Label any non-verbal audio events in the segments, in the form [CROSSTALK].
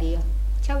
没有跳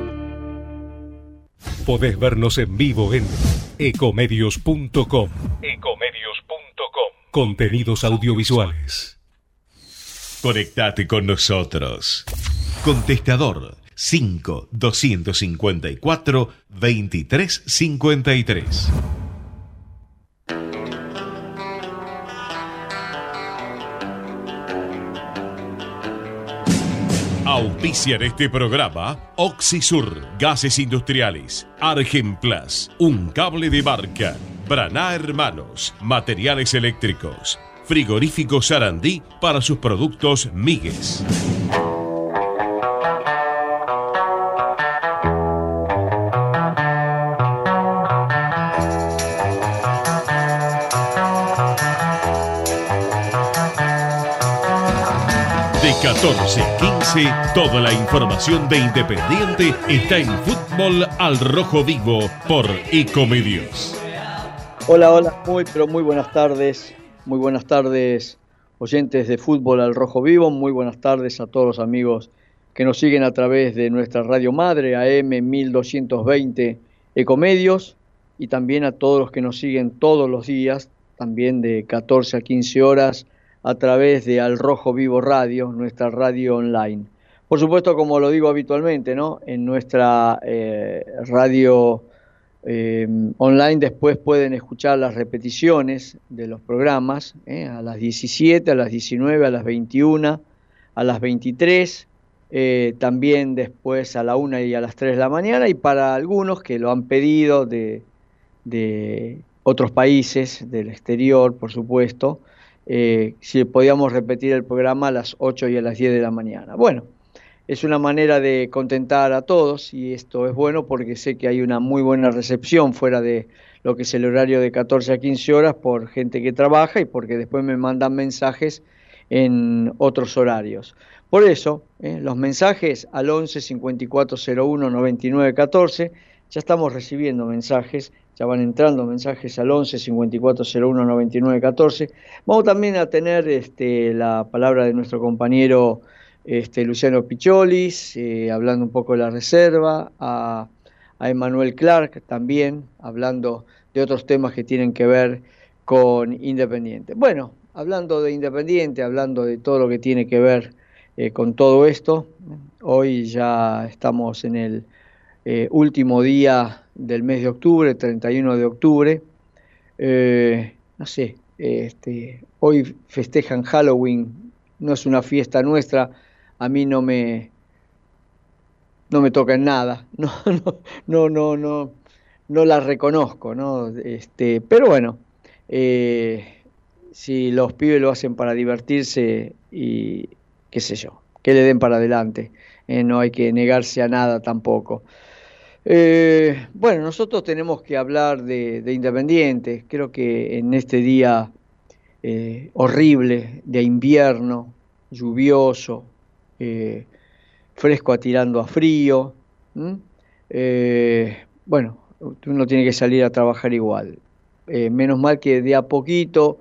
Podés vernos en vivo en ecomedios.com. Ecomedios.com. Contenidos audiovisuales. Conectate con nosotros. Contestador 5 254 2353. Auspician este programa Oxisur, Gases Industriales, Argenplas, Un Cable de Barca, Braná Hermanos, Materiales Eléctricos, Frigorífico Sarandí para sus productos Migues. De 14 a 15, toda la información de Independiente está en Fútbol al Rojo Vivo por Ecomedios. Hola, hola, muy, pero muy buenas tardes. Muy buenas tardes, oyentes de Fútbol al Rojo Vivo. Muy buenas tardes a todos los amigos que nos siguen a través de nuestra radio madre, AM 1220 Ecomedios, y también a todos los que nos siguen todos los días, también de 14 a 15 horas a través de Al Rojo Vivo Radio, nuestra radio online. Por supuesto, como lo digo habitualmente, ¿no? En nuestra eh, radio eh, online después pueden escuchar las repeticiones de los programas ¿eh? a las 17, a las 19, a las 21, a las 23, también después a la 1 y a las 3 de la mañana y para algunos que lo han pedido de, de otros países, del exterior, por supuesto, eh, si podíamos repetir el programa a las 8 y a las 10 de la mañana. Bueno, es una manera de contentar a todos y esto es bueno porque sé que hay una muy buena recepción fuera de lo que es el horario de 14 a 15 horas por gente que trabaja y porque después me mandan mensajes en otros horarios. Por eso, eh, los mensajes al 11 54 01 99 14, ya estamos recibiendo mensajes ya van entrando mensajes al 11 5401 99 14. Vamos también a tener este, la palabra de nuestro compañero este, Luciano Picholis, eh, hablando un poco de la reserva, a, a Emanuel Clark también, hablando de otros temas que tienen que ver con Independiente. Bueno, hablando de Independiente, hablando de todo lo que tiene que ver eh, con todo esto, hoy ya estamos en el eh, último día del mes de octubre, 31 de octubre. Eh, no sé, este, hoy festejan Halloween, no es una fiesta nuestra, a mí no me, no me toca en nada, [LAUGHS] no, no, no, no, no, no la reconozco, ¿no? Este, pero bueno, eh, si los pibes lo hacen para divertirse y qué sé yo, que le den para adelante, no hay que negarse a nada tampoco. Eh, bueno, nosotros tenemos que hablar de, Independiente. Creo que en este día eh, horrible de invierno, lluvioso, eh, fresco atirando a frío, bueno, uno tiene que salir a trabajar igual. menos mal que de a poquito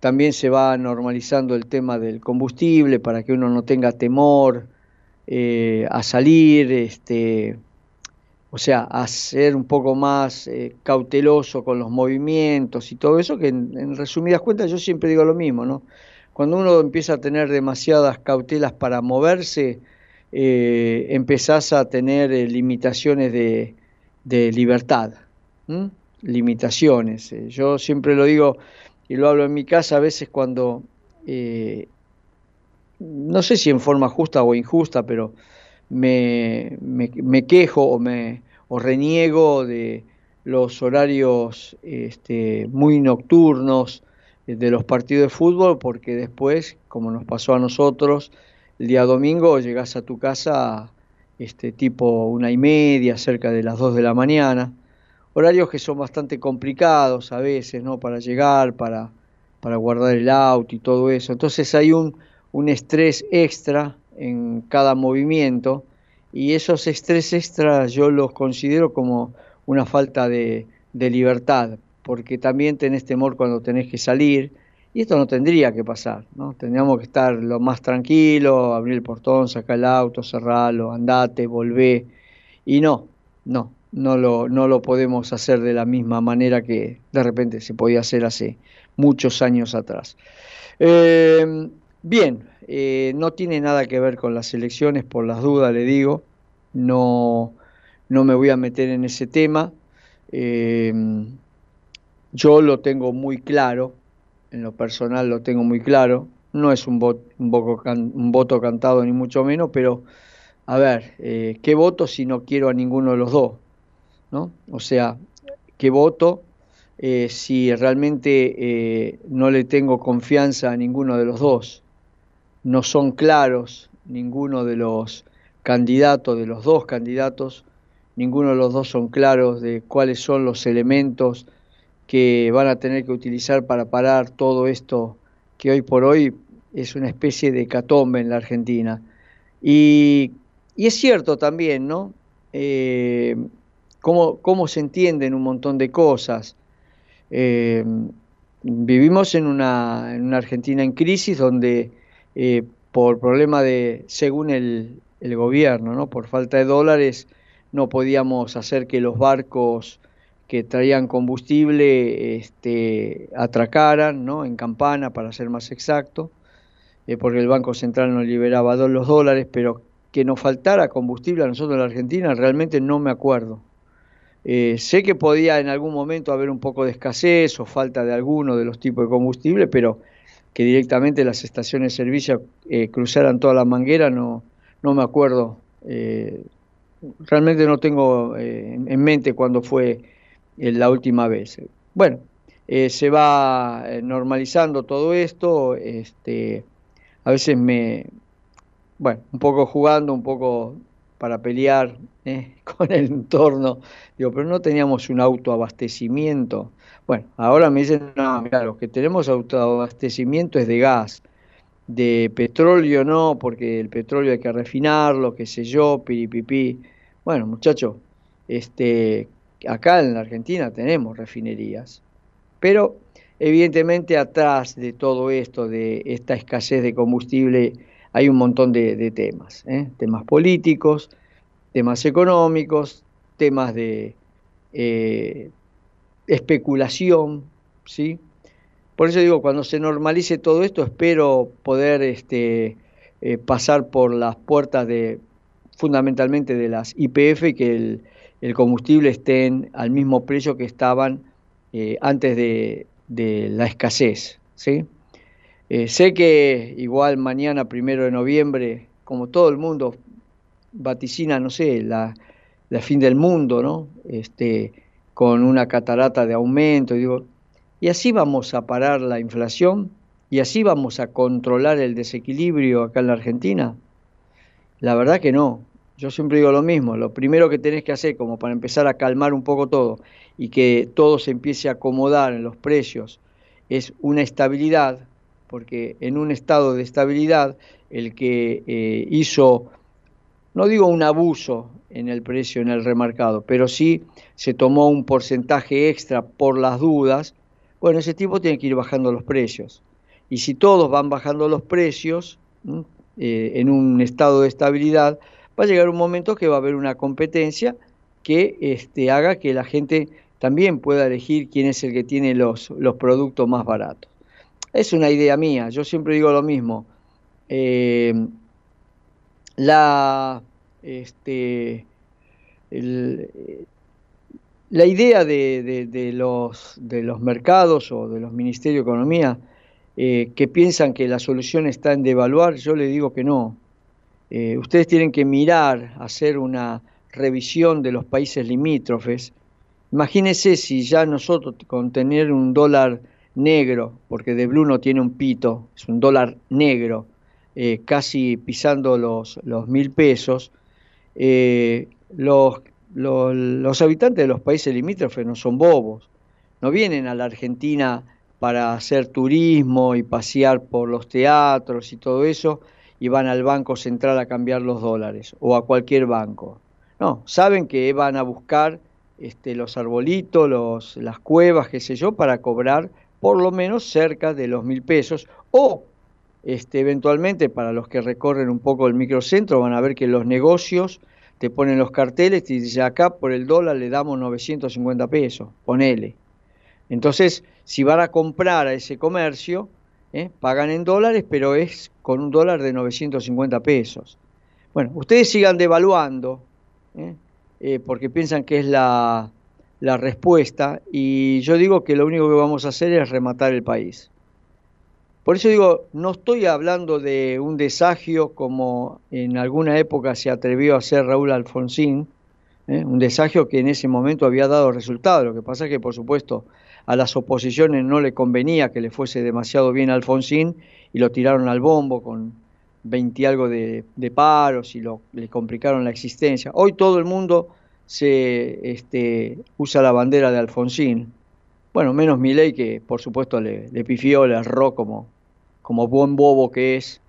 también se va normalizando el tema del combustible para que uno no tenga temor a salir, este, o sea, a ser un poco más eh, cauteloso con los movimientos y todo eso, que en, resumidas cuentas yo siempre digo lo mismo, ¿no? Cuando uno empieza a tener demasiadas cautelas para moverse, eh, empezás a tener eh, limitaciones de, libertad, limitaciones. yo siempre lo digo y lo hablo en mi casa a veces cuando, no sé si en forma justa o injusta, pero me, me, quejo o, me, o reniego de los horarios este, muy nocturnos de los partidos de fútbol, porque después, como nos pasó a nosotros, el día domingo llegas a tu casa este, tipo una y media, cerca de las dos de la mañana, horarios que son bastante complicados a veces, ¿no? Para llegar, para, para guardar el auto y todo eso. Entonces hay un, un estrés extra en cada movimiento y esos estrés extras yo los considero como una falta de, libertad, porque también tenés temor cuando tenés que salir, y esto no tendría que pasar, ¿no? Tendríamos que estar lo más tranquilo, abrir el portón, sacar el auto, cerrarlo, andate, volvé, y no, no, no lo, no lo podemos hacer de la misma manera que de repente se podía hacer hace muchos años atrás. Eh, bien, eh, no tiene nada que ver con las elecciones, por las dudas le digo, no, no me voy a meter en ese tema. Eh, yo lo tengo muy claro, en lo personal lo tengo muy claro, no es un, voto, un, voto cantado ni mucho menos, pero a ver, eh, ¿qué voto si no quiero a ninguno de los dos? ¿no? O sea, ¿qué voto si realmente no le tengo confianza a ninguno de los dos? No son claros ninguno de los candidatos, de los dos candidatos, ninguno de los dos son claros de cuáles son los elementos que van a tener que utilizar para parar todo esto que hoy por hoy es una especie de catombe en la Argentina. Y, es cierto también, ¿no? Eh, cómo, se entienden un montón de cosas. Eh, vivimos en una, en una Argentina en crisis donde eh, por problema de, según el, gobierno, ¿no? por falta de dólares, no podíamos hacer que los barcos que traían combustible este, atracaran ¿no? en campana, para ser más exacto, eh, porque el Banco Central nos liberaba los dólares, pero que nos faltara combustible a nosotros en la Argentina, realmente no me acuerdo. Eh, sé que podía en algún momento haber un poco de escasez o falta de alguno de los tipos de combustible, pero que directamente las estaciones de servicio eh, cruzaran toda la manguera, no, no me acuerdo. Eh, realmente no tengo eh, en mente cuándo fue la última vez. Bueno, se va normalizando todo esto, este, a veces me, bueno, un poco jugando, un poco para pelear [LAUGHS] con el entorno, digo, pero no teníamos un autoabastecimiento bueno, ahora me dicen, no, mira, los que tenemos autoabastecimiento es de gas, de petróleo no, porque el petróleo hay que refinarlo, qué sé yo, piripipí. Bueno, muchachos, este, acá en la Argentina tenemos refinerías, pero evidentemente atrás de todo esto, de esta escasez de combustible, hay un montón de, temas, ¿eh? temas políticos, temas económicos, temas de eh, especulación, ¿sí? Por eso digo, cuando se normalice todo esto, espero poder este, eh, pasar por las puertas de fundamentalmente de las IPF que el, combustible estén al mismo precio que estaban eh, antes de, la escasez, ¿sí? Eh, sé que igual mañana, primero de noviembre, como todo el mundo vaticina, no sé, la, la fin del mundo, ¿no? Este, con una catarata de aumento. Y, digo, y así vamos a parar la inflación y así vamos a controlar el desequilibrio acá en la Argentina. La verdad que no. Yo siempre digo lo mismo. Lo primero que tenés que hacer como para empezar a calmar un poco todo y que todo se empiece a acomodar en los precios es una estabilidad, porque en un estado de estabilidad el que eh, hizo, no digo un abuso en el precio, en el remarcado, pero sí se tomó un porcentaje extra por las dudas, bueno, ese tipo tiene que ir bajando los precios. Y si todos van bajando los precios eh, en un estado de estabilidad, va a llegar un momento que va a haber una competencia que este, haga que la gente también pueda elegir quién es el que tiene los, los productos más baratos. Es una idea mía, yo siempre digo lo mismo. Eh, la, este, la idea de, los, de los mercados o de los ministerios de Economía eh, que piensan que la solución está en devaluar, yo le digo que no. Eh, ustedes tienen que mirar, hacer una revisión de los países limítrofes. Imagínense si ya nosotros con tener un dólar negro, porque de Blue no tiene un pito, es un dólar negro, eh, casi pisando los, los mil pesos, eh, los, habitantes de los países limítrofes no son bobos, no vienen a la Argentina para hacer turismo y pasear por los teatros y todo eso y van al Banco Central a cambiar los dólares o a cualquier banco. No, saben que van a buscar este, los arbolitos, las cuevas, qué sé yo, para cobrar por lo menos cerca de los mil pesos o este, eventualmente para los que recorren un poco el microcentro van a ver que los negocios te ponen los carteles y dicen acá por el dólar le damos 950 pesos, ponele. Entonces, si van a comprar a ese comercio, ¿eh? pagan en dólares, pero es con un dólar de 950 pesos. Bueno, ustedes sigan devaluando, ¿eh? Eh, porque piensan que es la, la respuesta, y yo digo que lo único que vamos a hacer es rematar el país. Por eso digo, no estoy hablando de un desagio como en alguna época se atrevió a hacer Raúl Alfonsín, un desagio que en ese momento había dado resultado. Lo que pasa es que, por supuesto, a las oposiciones no le convenía que le fuese demasiado bien Alfonsín y lo tiraron al bombo con 20 algo de, paros y lo, le complicaron la existencia. Hoy todo el mundo se este, usa la bandera de Alfonsín. Bueno, menos Milei que por supuesto le, le pifió, le erró como, como buen bobo que es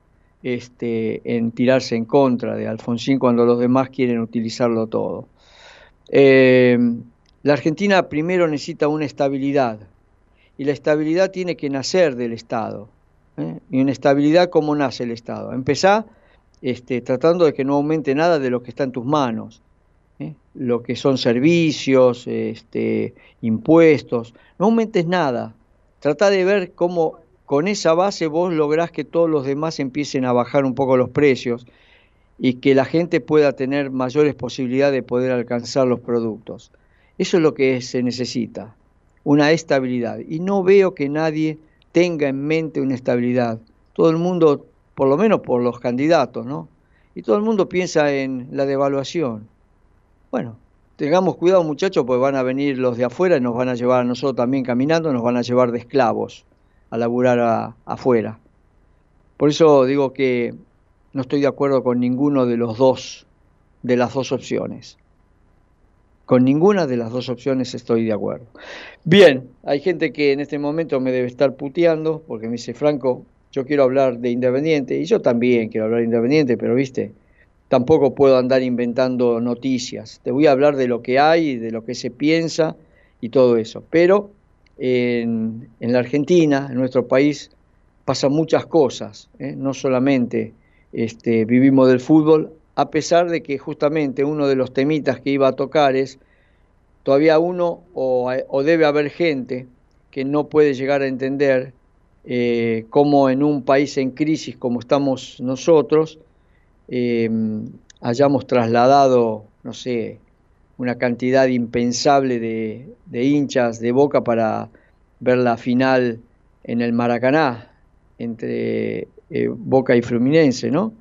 este, en tirarse en contra de Alfonsín cuando los demás quieren utilizarlo todo. Eh, la Argentina primero necesita una estabilidad y la estabilidad tiene que nacer del Estado. ¿eh? Y una estabilidad, ¿cómo nace el Estado? Empezá este, tratando de que no aumente nada de lo que está en tus manos. ¿eh? Lo que son servicios, este, impuestos, no aumentes nada. Trata de ver cómo con esa base vos lográs que todos los demás empiecen a bajar un poco los precios y que la gente pueda tener mayores posibilidades de poder alcanzar los productos. Eso es lo que se necesita, una estabilidad. Y no veo que nadie tenga en mente una estabilidad. Todo el mundo, por lo menos por los candidatos, ¿no? Y todo el mundo piensa en la devaluación. Bueno, tengamos cuidado muchachos, pues van a venir los de afuera y nos van a llevar a nosotros también caminando, nos van a llevar de esclavos a laburar afuera. Por eso digo que no estoy de acuerdo con ninguno de los dos, de las dos opciones. Con ninguna de las dos opciones estoy de acuerdo. Bien, hay gente que en este momento me debe estar puteando porque me dice, Franco, yo quiero hablar de Independiente y yo también quiero hablar de Independiente, pero viste, tampoco puedo andar inventando noticias. Te voy a hablar de lo que hay, de lo que se piensa y todo eso. Pero en, la Argentina, en nuestro país, pasan muchas cosas, ¿eh? no solamente este, vivimos del fútbol, a pesar de que justamente uno de los temitas que iba a tocar es, todavía uno o, debe haber gente que no puede llegar a entender eh, cómo en un país en crisis como estamos nosotros, eh, hayamos trasladado, no sé, una cantidad impensable de, hinchas de Boca para ver la final en el Maracaná entre eh, Boca y Fluminense, ¿no?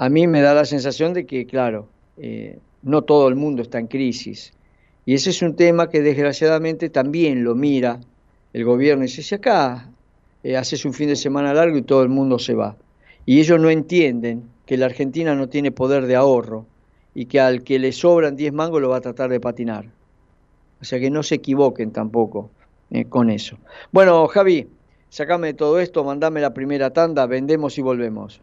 a mí me da la sensación de que, claro, eh, no todo el mundo está en crisis. Y ese es un tema que desgraciadamente también lo mira el gobierno y dice, si acá eh, haces un fin de semana largo y todo el mundo se va. Y ellos no entienden que la Argentina no tiene poder de ahorro y que al que le sobran 10 mangos lo va a tratar de patinar. O sea que no se equivoquen tampoco eh, con eso. Bueno, Javi, sacame de todo esto, mandame la primera tanda, vendemos y volvemos.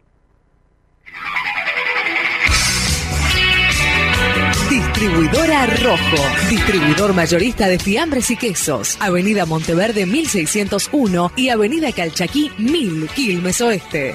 Distribuidora Rojo, distribuidor mayorista de fiambres y quesos, Avenida Monteverde 1601 y Avenida Calchaquí 1000, Quilmes Oeste.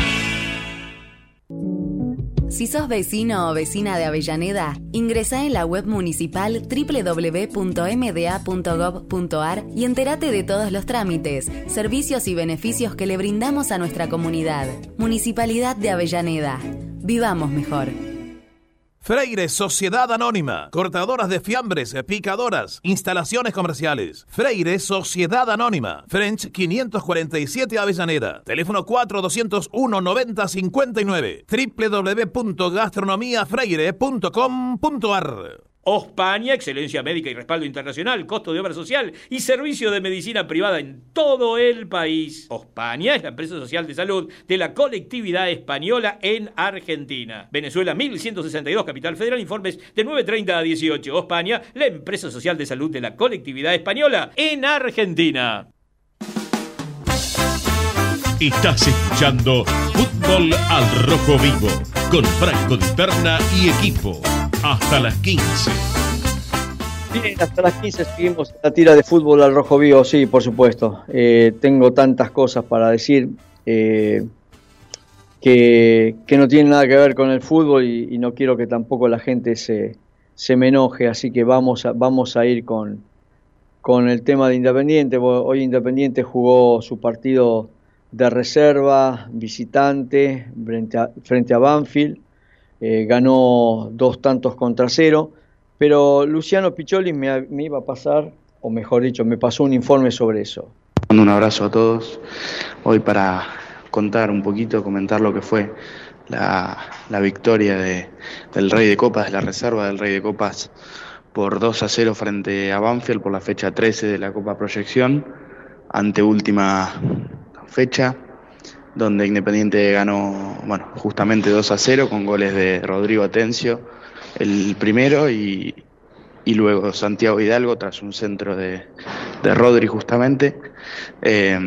Si sos vecino o vecina de Avellaneda, ingresa en la web municipal www.mda.gov.ar y entérate de todos los trámites, servicios y beneficios que le brindamos a nuestra comunidad. Municipalidad de Avellaneda. Vivamos mejor. Freire Sociedad Anónima, cortadoras de fiambres, picadoras, instalaciones comerciales. Freire Sociedad Anónima, French 547 Avellaneda, teléfono 4201 9059, www.gastronomiafreire.com.ar. Ospaña, excelencia médica y respaldo internacional, costo de obra social y servicio de medicina privada en todo el país. Ospaña es la empresa social de salud de la colectividad española en Argentina. Venezuela 1162, Capital Federal, informes de 9.30 a 18. Ospaña, la empresa social de salud de la colectividad española en Argentina. Estás escuchando Fútbol al Rojo Vivo con Franco Di Perna y equipo hasta las 15. Bien, hasta las 15 seguimos la tira de fútbol al rojo vivo, sí, por supuesto. Eh, tengo tantas cosas para decir eh, que, que, no tienen nada que ver con el fútbol y, y no quiero que tampoco la gente se, se, me enoje, así que vamos a, vamos a ir con, con el tema de Independiente. Hoy Independiente jugó su partido de reserva, visitante, frente a, frente a Banfield eh, ganó dos tantos contra cero, pero Luciano Picholi me, iba a pasar, o mejor dicho, me pasó un informe sobre eso. Un abrazo a todos, hoy para contar un poquito, comentar lo que fue la, la victoria de, del Rey de Copas, de la reserva del Rey de Copas, por 2 a 0 frente a Banfield por la fecha 13 de la Copa Proyección, ante última fecha donde Independiente ganó, bueno, justamente 2 a 0 con goles de Rodrigo Atencio, el primero, y, y luego Santiago Hidalgo tras un centro de, de Rodri justamente. Eh,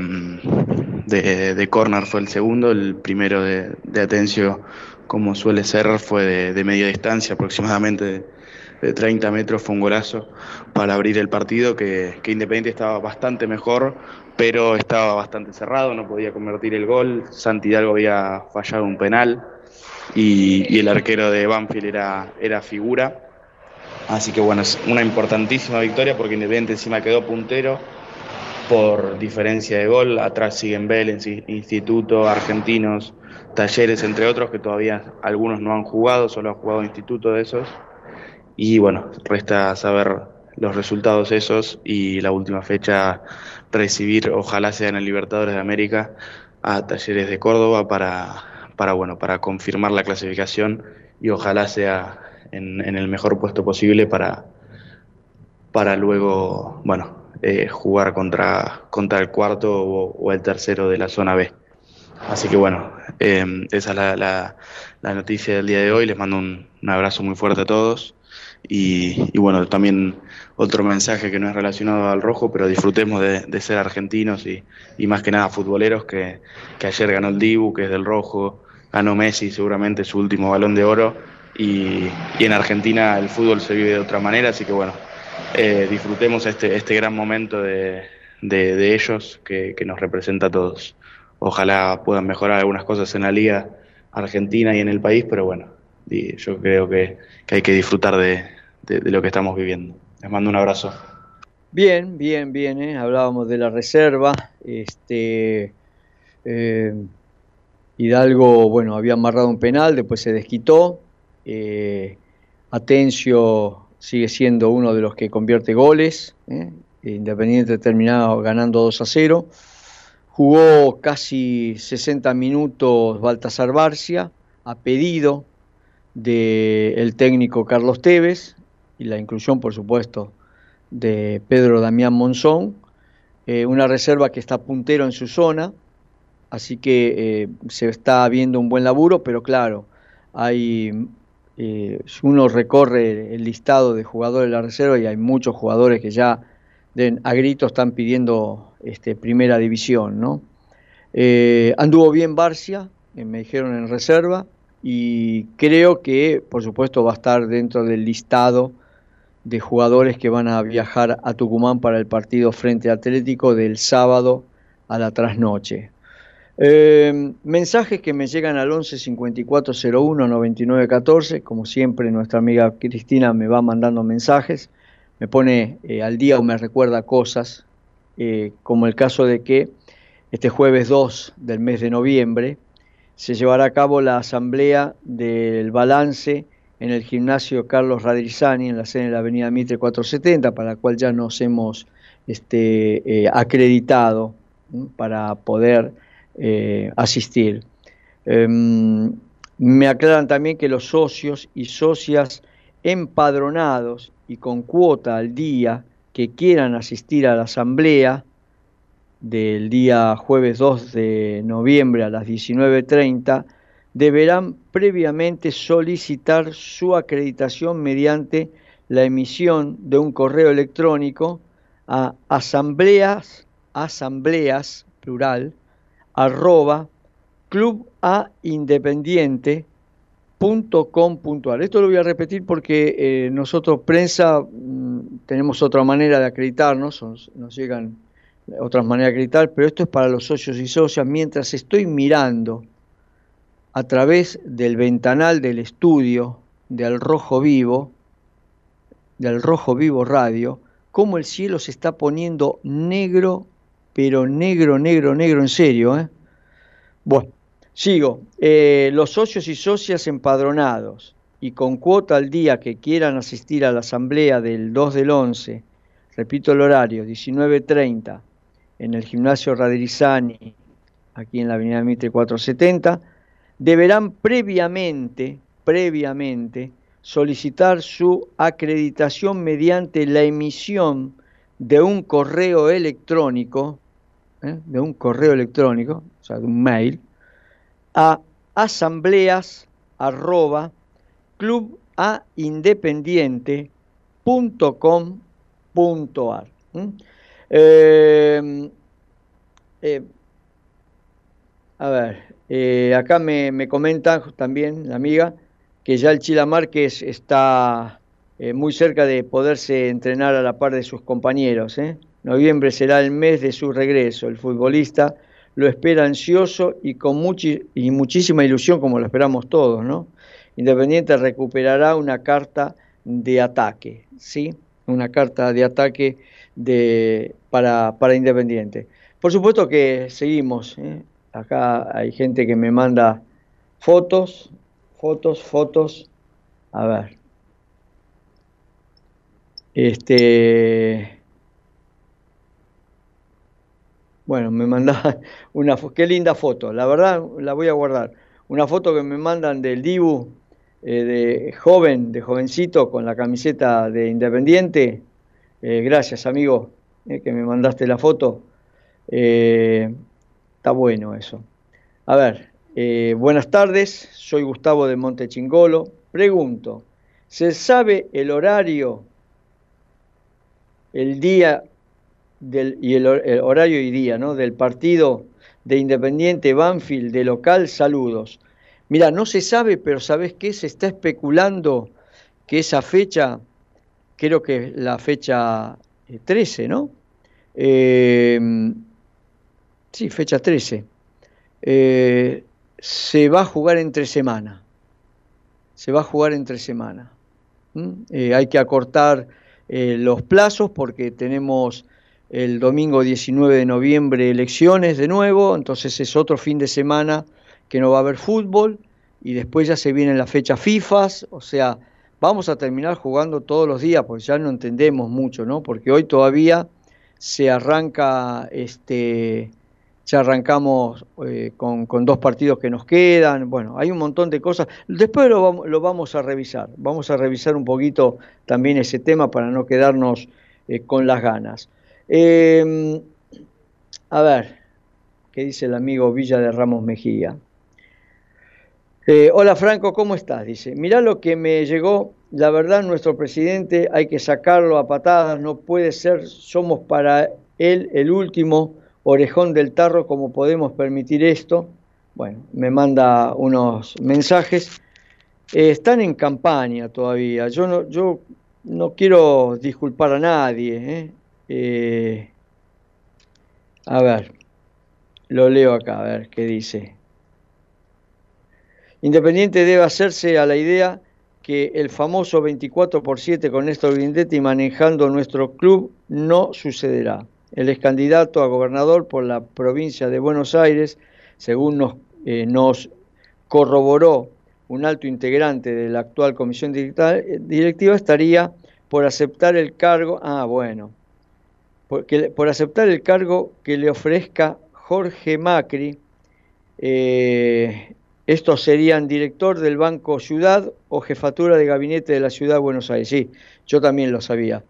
de, de corner fue el segundo, el primero de, de Atencio, como suele ser, fue de, de media distancia, aproximadamente de, de 30 metros, fue un golazo para abrir el partido, que, que Independiente estaba bastante mejor, pero estaba bastante cerrado, no podía convertir el gol. Santi Hidalgo había fallado un penal y, el arquero de Banfield era, era figura. Así que bueno, es una importantísima victoria porque Independiente encima quedó puntero por diferencia de gol. Atrás siguen Vélez, Instituto, Argentinos, Talleres, entre otros, que todavía algunos no han jugado, solo ha jugado Instituto de esos. Y bueno, resta saber los resultados esos y la última fecha recibir, ojalá sea en el Libertadores de América, a Talleres de Córdoba para, para, bueno, para confirmar la clasificación y ojalá sea en, en el mejor puesto posible para, para luego bueno, eh, jugar contra, contra el cuarto o, el tercero de la zona B. Así que bueno, em, esa es la, la, noticia del día de hoy. Les mando un, abrazo muy fuerte a todos. Y, bueno, también otro mensaje que no es relacionado al rojo, pero disfrutemos de, ser argentinos y, más que nada futboleros, que, ayer ganó el Dibu, que es del rojo, ganó Messi seguramente su último balón de oro, y, en Argentina el fútbol se vive de otra manera, así que bueno, eh, disfrutemos este, este gran momento de, ellos que, que nos representa a todos ojalá puedan mejorar algunas cosas en la liga argentina y en el país, pero bueno, yo creo que, hay que disfrutar de, lo que estamos viviendo. Les mando un abrazo. Bien, bien, bien, ¿eh? hablábamos de la reserva, este eh, Hidalgo, bueno, había amarrado un penal, después se desquitó, eh, Atencio sigue siendo uno de los que convierte goles, Independiente terminado ganando 2 a 0, Jugó casi 60 minutos Baltasar Barcia, a pedido del técnico Carlos Tevez y la inclusión, por supuesto, de Pedro Damián Monzón, eh, una reserva que está puntero en su zona, así que eh, se está viendo un buen laburo, pero claro, hay eh, uno recorre el listado de jugadores de la reserva y hay muchos jugadores que ya a gritos están pidiendo este, primera división, ¿no? Anduvo bien Barcia, me dijeron en reserva, y creo que, por supuesto, va a estar dentro del listado de jugadores que van a viajar a Tucumán para el partido frente Atlético del sábado a la trasnoche. Eh, mensajes que me llegan al 11 54 01 99 14, como siempre nuestra amiga Cristina me va mandando mensajes, me pone al día o me recuerda cosas eh, como el caso de que este jueves 2 del mes de noviembre se llevará a cabo la asamblea del balance en el gimnasio Carlos Radrizani, en la sede de la avenida Mitre 470, para la cual ya nos hemos este, eh, acreditado para poder eh, asistir. Em, me aclaran también que los socios y socias empadronados y con cuota al día que quieran asistir a la asamblea del día jueves 2 de noviembre a las 19.30 deberán previamente solicitar su acreditación mediante la emisión de un correo electrónico a asambleas, asambleas, plural, arroba, club a independiente .com.ar. Esto lo voy a repetir porque eh, nosotros, prensa, mm, tenemos otra manera de acreditarnos, nos, llegan otras maneras de acreditar, pero esto es para los socios y socias. Mientras estoy mirando a través del ventanal del estudio del Rojo Vivo, del Rojo Vivo Radio, cómo el cielo se está poniendo negro, pero negro, negro, negro en serio. ¿eh? Bueno, Sigo. Eh, los socios y socias empadronados y con cuota al día que quieran asistir a la asamblea del 2 del 11, repito el horario, 19.30, en el gimnasio Radrizani, aquí en la avenida Mitre 470, deberán previamente, previamente, solicitar su acreditación mediante la emisión de un correo electrónico, ¿eh? de un correo electrónico, o sea, de un mail, a asambleas arroba. Eh, eh, a ver, eh, acá me, me, comenta también la amiga que ya el Chila Márquez está muy cerca de poderse entrenar a la par de sus compañeros. Noviembre será el mes de su regreso. El futbolista lo espera ansioso y con y muchísima ilusión, como lo esperamos todos, ¿no? Independiente recuperará una carta de ataque, ¿sí? Una carta de ataque de, para, para Independiente. Por supuesto que seguimos, ¿eh? Acá hay gente que me manda fotos, fotos, fotos, a ver. Este, Bueno, me mandaba [LAUGHS] una qué linda foto, la verdad la voy a guardar. Una foto que me mandan del Dibu eh, de joven, de jovencito con la camiseta de Independiente. Eh, gracias, amigo, eh, que me mandaste la foto. Está bueno eso. A ver, eh, buenas tardes, soy Gustavo de Montechingolo. Pregunto, ¿se sabe el horario, el día del, y el, horario y día ¿no? del partido de Independiente Banfield de local? Saludos. Mira, no se sabe, pero ¿sabes qué? Se está especulando que esa fecha, creo que es la fecha 13, eh, ¿no? Eh, sí, fecha 13. Eh, se va a jugar entre semana. Se va a jugar entre semana. hay que acortar los plazos porque tenemos el domingo 19 de noviembre elecciones de nuevo, entonces es otro fin de semana que no va a haber fútbol y después ya se vienen las fechas FIFA, o sea, vamos a terminar jugando todos los días, pues ya no entendemos mucho, ¿no? Porque hoy todavía se arranca, este, ya arrancamos eh, con, dos partidos que nos quedan, bueno, hay un montón de cosas. Después lo, vamos a revisar, vamos a revisar un poquito también ese tema para no quedarnos eh, con las ganas. Em, a ver, ¿qué dice el amigo Villa de Ramos Mejía? Eh, hola Franco, ¿cómo estás? Dice, mirá lo que me llegó, la verdad nuestro presidente hay que sacarlo a patadas, no puede ser, somos para él el último orejón del tarro, como podemos permitir esto? Bueno, me manda unos mensajes. Eh, están en campaña todavía, yo no, yo no quiero disculpar a nadie. ¿eh? a ver, lo leo acá, a ver qué dice. Independiente debe hacerse a la idea que el famoso 24 por 7 con Néstor Grindetti manejando nuestro club no sucederá. Él es candidato a gobernador por la provincia de Buenos Aires, según nos, eh, corroboró un alto integrante de la actual comisión directiva, estaría por aceptar el cargo, ah, bueno, por aceptar el cargo que le ofrezca Jorge Macri, eh, estos serían director del Banco Ciudad o jefatura de gabinete de la Ciudad de Buenos Aires. Sí, yo también lo sabía,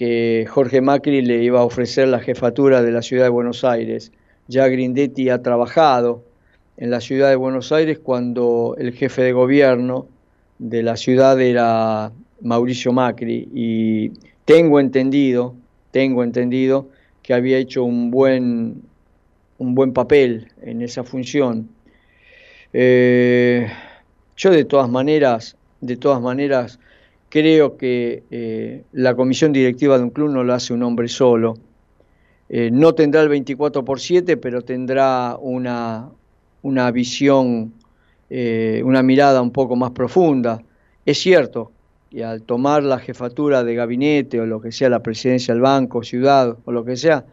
que Jorge Macri le iba a ofrecer la jefatura de la Ciudad de Buenos Aires. Ya Grindetti ha trabajado en la Ciudad de Buenos Aires cuando el jefe de gobierno de la ciudad era Mauricio Macri y tengo entendido, tengo entendido que había hecho un buen, un buen papel en esa función eh, yo de todas maneras, de todas maneras, creo que eh, la comisión directiva de un club no lo hace un hombre solo. Eh, no tendrá el 24 por 7, pero tendrá una, una visión, una mirada un poco más profunda. Es cierto que al tomar la jefatura de gabinete o lo que sea, la presidencia del banco, ciudad o lo que sea,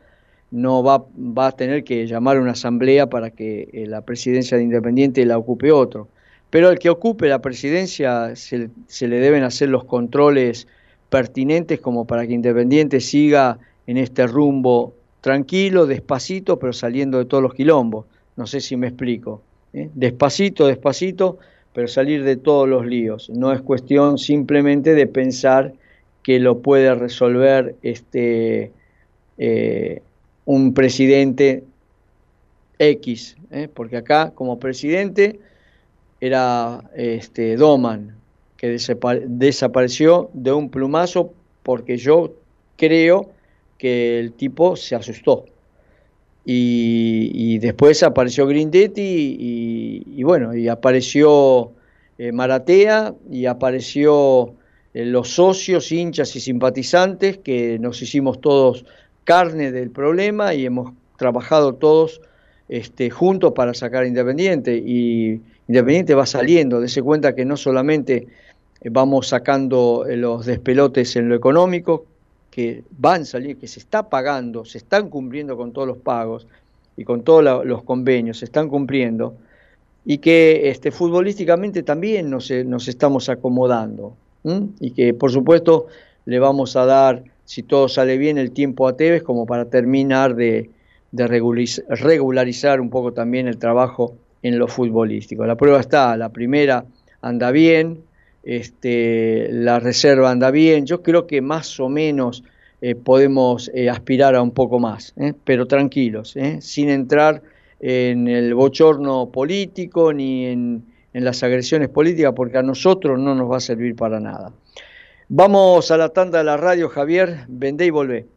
no va, va a tener que llamar una asamblea para que eh, la presidencia de Independiente la ocupe otro. Pero al que ocupe la presidencia se, le deben hacer los controles pertinentes como para que Independiente siga en este rumbo tranquilo, despacito, pero saliendo de todos los quilombos. No sé si me explico. ¿eh? Despacito, despacito, pero salir de todos los líos. No es cuestión simplemente de pensar que lo puede resolver este, eh, un presidente X, ¿eh? porque acá como presidente era este, Doman, que desapareció de un plumazo porque yo creo que el tipo se asustó. Y, después apareció Grindetti y, bueno, y apareció eh, Maratea y apareció eh, los socios, hinchas y simpatizantes que nos hicimos todos carne del problema y hemos trabajado todos este, juntos para sacar Independiente y Independiente va saliendo, dése cuenta que no solamente vamos sacando eh, los despelotes en lo económico, que van a salir, que se está pagando, se están cumpliendo con todos los pagos y con todos los convenios, se están cumpliendo, y que este, futbolísticamente también nos, nos estamos acomodando, y que por supuesto le vamos a dar si todo sale bien, el tiempo a Tevez como para terminar de, regularizar un poco también el trabajo en lo futbolístico. La prueba está, la primera anda bien, este, la reserva anda bien, yo creo que más o menos eh, podemos eh, aspirar a un poco más, ¿eh? pero tranquilos, sin entrar en el bochorno político ni en, en las agresiones políticas, porque a nosotros no nos va a servir para nada. Vamos a la tanda de la radio, Javier, vendé y volvé.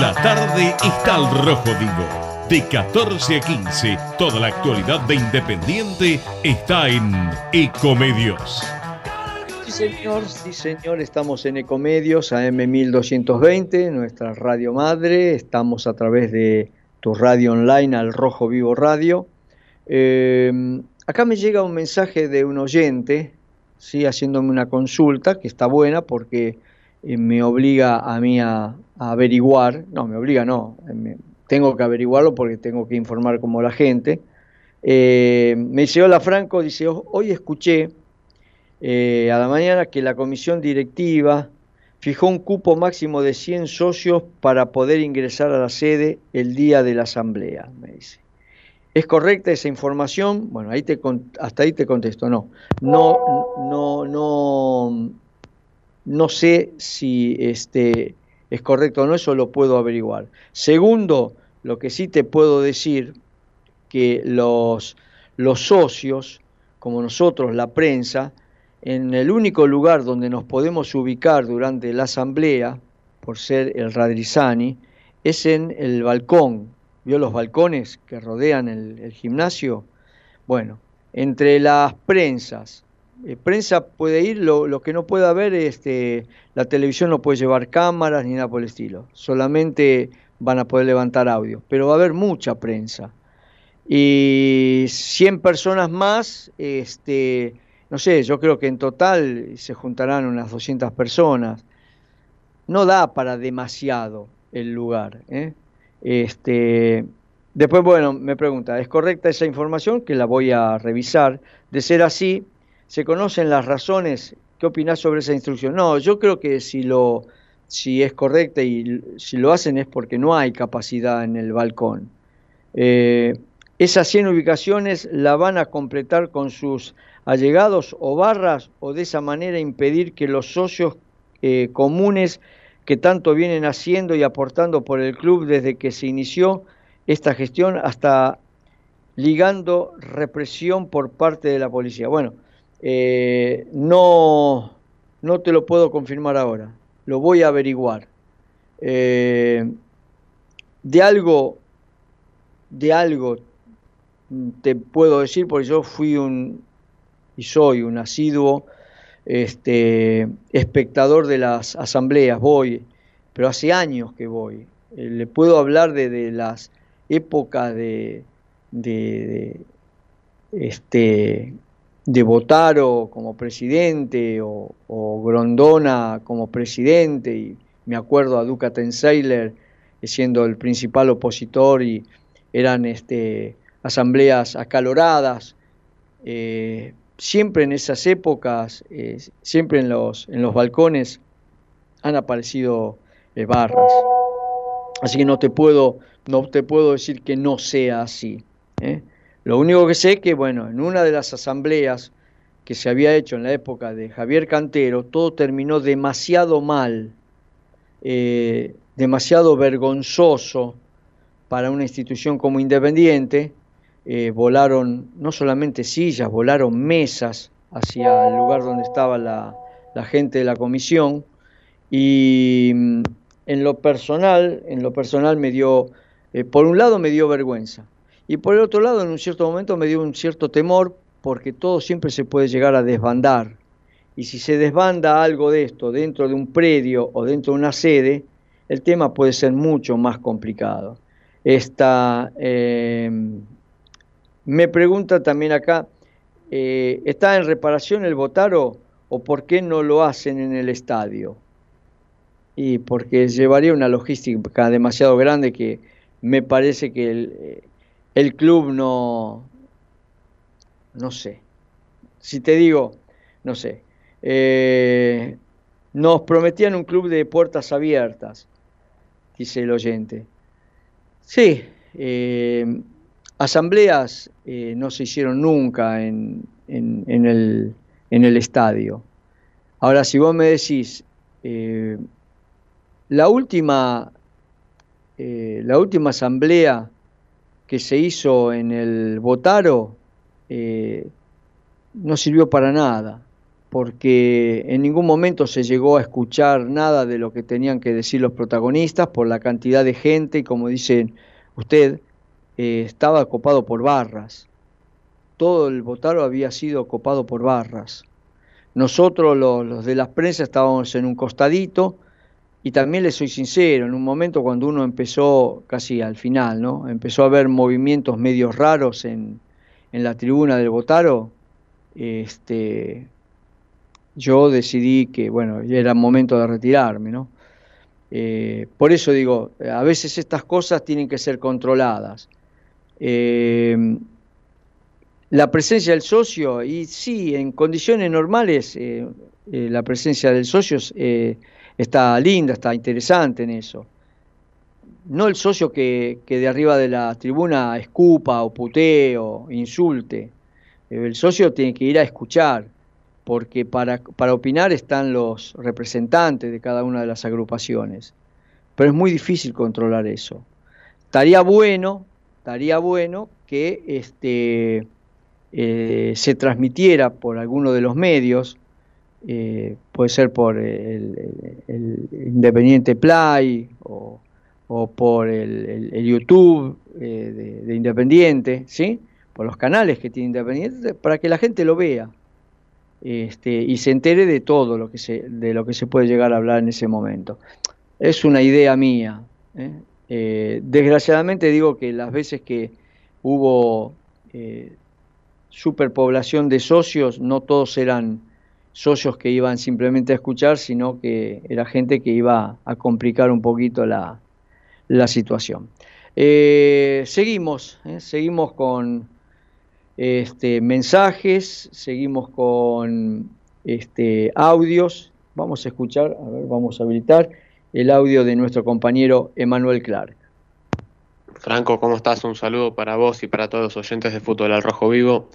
La tarde está al rojo vivo. De 14 a 15, toda la actualidad de Independiente está en Ecomedios. Sí, señor, sí, señor, estamos en Ecomedios, AM 1220, nuestra radio madre, estamos a través de tu radio online, al Rojo Vivo Radio. Eh, acá me llega un mensaje de un oyente, sí, haciéndome una consulta, que está buena porque me obliga a mí a, averiguar, no, me obliga, no, eh, tengo que averiguarlo porque tengo que informar como la gente. Eh, me dice, hola Franco, dice, "Ho- hoy escuché eh, a la mañana que la comisión directiva fijó un cupo máximo de 100 socios para poder ingresar a la sede el día de la asamblea, me dice. ¿Es correcta esa información? Bueno, ahí te hasta ahí te contesto. No, no, no, no sé si este, es correcto o no, eso lo puedo averiguar. Segundo, lo que sí te puedo decir, que los, los socios, como nosotros, la prensa, en el único lugar donde nos podemos ubicar durante la asamblea, por ser el Radrizani, es en el balcón. ¿Vio los balcones que rodean el, el gimnasio? Bueno, entre las prensas. Eh, prensa puede ir, lo, lo que no puede haber, este, la televisión no puede llevar cámaras ni nada por el estilo. Solamente van a poder levantar audio, pero va a haber mucha prensa. Y 100 personas más, este, no sé, yo creo que en total se juntarán unas 200 personas. No da para demasiado el lugar. ¿eh? Este, después, bueno, me pregunta, ¿es correcta esa información? Que la voy a revisar. De ser así, ¿se conocen las razones? ¿Qué opinás sobre esa instrucción? No, yo creo que si lo si es correcta y si lo hacen es porque no hay capacidad en el balcón. Eh, esas 100 ubicaciones la van a completar con sus allegados o barras o de esa manera impedir que los socios eh, comunes que tanto vienen haciendo y aportando por el club desde que se inició esta gestión hasta ligando represión por parte de la policía. Bueno, eh, no, no te lo puedo confirmar ahora, lo voy a averiguar. Eh, de algo, de algo te puedo decir, porque yo fui un y soy un asiduo este, espectador de las asambleas, voy, pero hace años que voy. Eh, le puedo hablar de, de las épocas de, de, de, este, de Botaro como presidente o, Grondona como presidente, y me acuerdo a Duca Tenseiler siendo el principal opositor y eran este, asambleas acaloradas. Eh, siempre en esas épocas, eh, siempre en los, en los balcones, han aparecido eh, barras. Así que no te puedo, no te puedo decir que no sea así. Lo único que sé es que, bueno, en una de las asambleas que se había hecho en la época de Javier Cantero, todo terminó demasiado mal, eh, demasiado vergonzoso para una institución como Independiente. Eh, volaron no solamente sillas, volaron mesas hacia el lugar donde estaba la, gente de la comisión y mm, en lo personal, en lo personal me dio, eh, por un lado me dio vergüenza y por el otro lado en un cierto momento me dio un cierto temor porque todo siempre se puede llegar a desbandar y si se desbanda algo de esto dentro de un predio o dentro de una sede, el tema puede ser mucho más complicado. Esta, eh, me pregunta también acá, eh, ¿está en reparación el Botaro o por qué no lo hacen en el estadio? Y porque llevaría una logística demasiado grande que me parece que el, el club no, no sé. Si te digo, no sé, eh, nos prometían un club de puertas abiertas, dice el oyente. Sí, eh, asambleas eh, no se hicieron nunca en, en, en, el, en, el, estadio. Ahora, si vos me decís, la, última, la última asamblea que se hizo en el Botaro eh, no sirvió para nada, porque en ningún momento se llegó a escuchar nada de lo que tenían que decir los protagonistas por la cantidad de gente y como dicen usted, eh, estaba copado por barras. Todo el Botaro había sido copado por barras. Nosotros, los, de las prensas, estábamos en un costadito y también le soy sincero, en un momento cuando uno empezó, casi al final, ¿no? Empezó a ver movimientos medios raros en, en la tribuna del Botaro, este, yo decidí que, bueno, ya era momento de retirarme, ¿no? Eh, por eso digo, a veces estas cosas tienen que ser controladas. Eh, la presencia del socio, y sí, en condiciones normales, eh, la presencia del socio eh, está linda, está interesante en eso. No el socio que, que, de arriba de la tribuna escupa o putee o insulte. El socio tiene que ir a escuchar, porque para, para opinar están los representantes de cada una de las agrupaciones. Pero es muy difícil controlar eso. Estaría bueno, estaría bueno que este, eh, se transmitiera por alguno de los medios, eh, puede ser por el, el, Independiente Play o, o por el, YouTube eh, de, de, Independiente, ¿sí? por los canales que tiene Independiente, para que la gente lo vea este, y se entere de todo lo que se, de lo que se puede llegar a hablar en ese momento. Es una idea mía. ¿eh? Desgraciadamente digo que las veces que hubo superpoblación de socios, no todos eran socios que iban simplemente a escuchar, sino que era gente que iba a complicar un poquito la, la situación. Eh, seguimos, eh, seguimos con este, mensajes, seguimos con este, audios. Vamos a escuchar, a ver, vamos a habilitar el audio de nuestro compañero Emanuel Clark. Franco, ¿cómo estás? Un saludo para vos y para todos los oyentes de Fútbol al Rojo Vivo.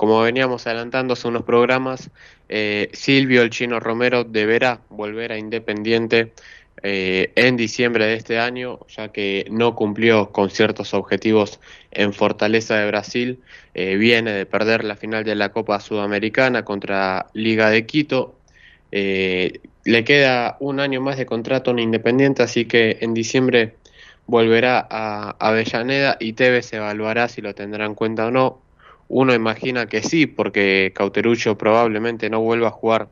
Como veníamos adelantando hace unos programas, eh, Silvio el Chino Romero deberá volver a Independiente eh, en diciembre de este año, ya que no cumplió con ciertos objetivos en Fortaleza de Brasil. Eh, viene de perder la final de la Copa Sudamericana contra Liga de Quito. Le queda un año más de contrato en Independiente, así que en diciembre volverá a Avellaneda y Tevez evaluará si lo tendrá en cuenta o no. Uno imagina que sí, porque Cauterucho probablemente no vuelva a jugar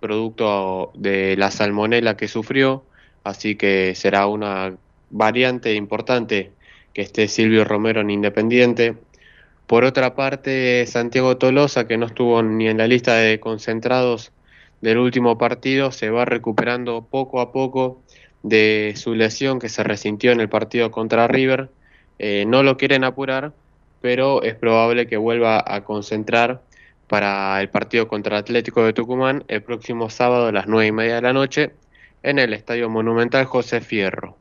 producto de la salmonela que sufrió, así que será una variante importante que esté Silvio Romero en Independiente. Por otra parte, Santiago Tolosa, que no estuvo ni en la lista de concentrados del último partido, se va recuperando poco a poco de su lesión que se resintió en el partido contra River. Eh, no lo quieren apurar, pero es probable que vuelva a concentrar para el partido contra Atlético de Tucumán el próximo sábado a las nueve y media de la noche en el Estadio Monumental José Fierro.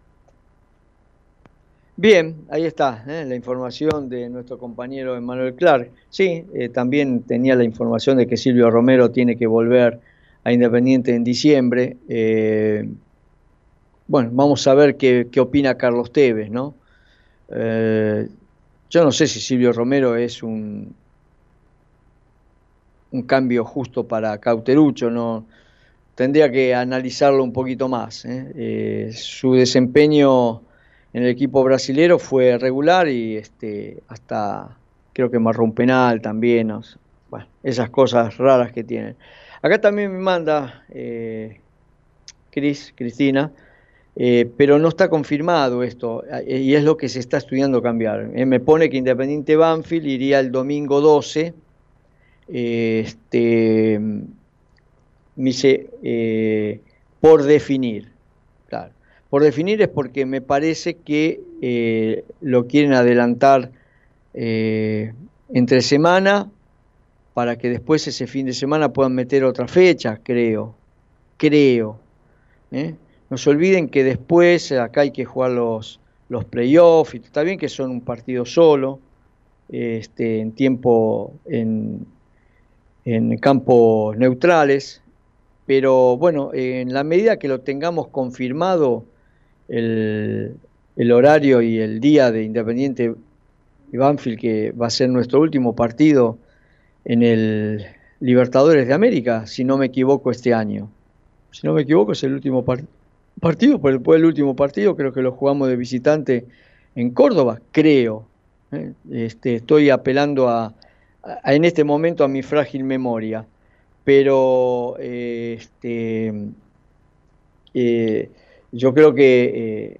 Bien, ahí está ¿eh? la información de nuestro compañero Emanuel Clark. Sí, eh, también tenía la información de que Silvio Romero tiene que volver a Independiente en diciembre. Eh, bueno, vamos a ver qué, qué opina Carlos Tevez, ¿no? Yo no sé si Silvio Romero es un, un cambio justo para Cauterucho, no tendría que analizarlo un poquito más. ¿eh? Eh, su desempeño en el equipo brasilero fue regular y este, hasta creo que marró un penal también, esas cosas raras que tienen. Acá también me manda eh, Cris, Cristina, eh, pero no está confirmado esto eh, y es lo que se está estudiando cambiar. Eh, me pone que Independiente Banfield iría el domingo 12. eh, este, me dice, por definir. Por definir es porque me parece que lo quieren adelantar entre semana para que después ese fin de semana puedan meter otra fecha, creo. Creo. No se olviden que después acá hay que jugar los, los playoffs, y está bien que son un partido solo, este, en tiempo, en, en campos neutrales, pero bueno, en la medida que lo tengamos confirmado el, el horario y el día de Independiente y Banfield, que va a ser nuestro último partido en el Libertadores de América, si no me equivoco, este año. Si no me equivoco, es el último par- partido, pero después del último partido creo que lo jugamos de visitante en Córdoba, creo. ¿eh? Este, estoy apelando a, en este momento a mi frágil memoria, pero eh, este, eh, yo creo que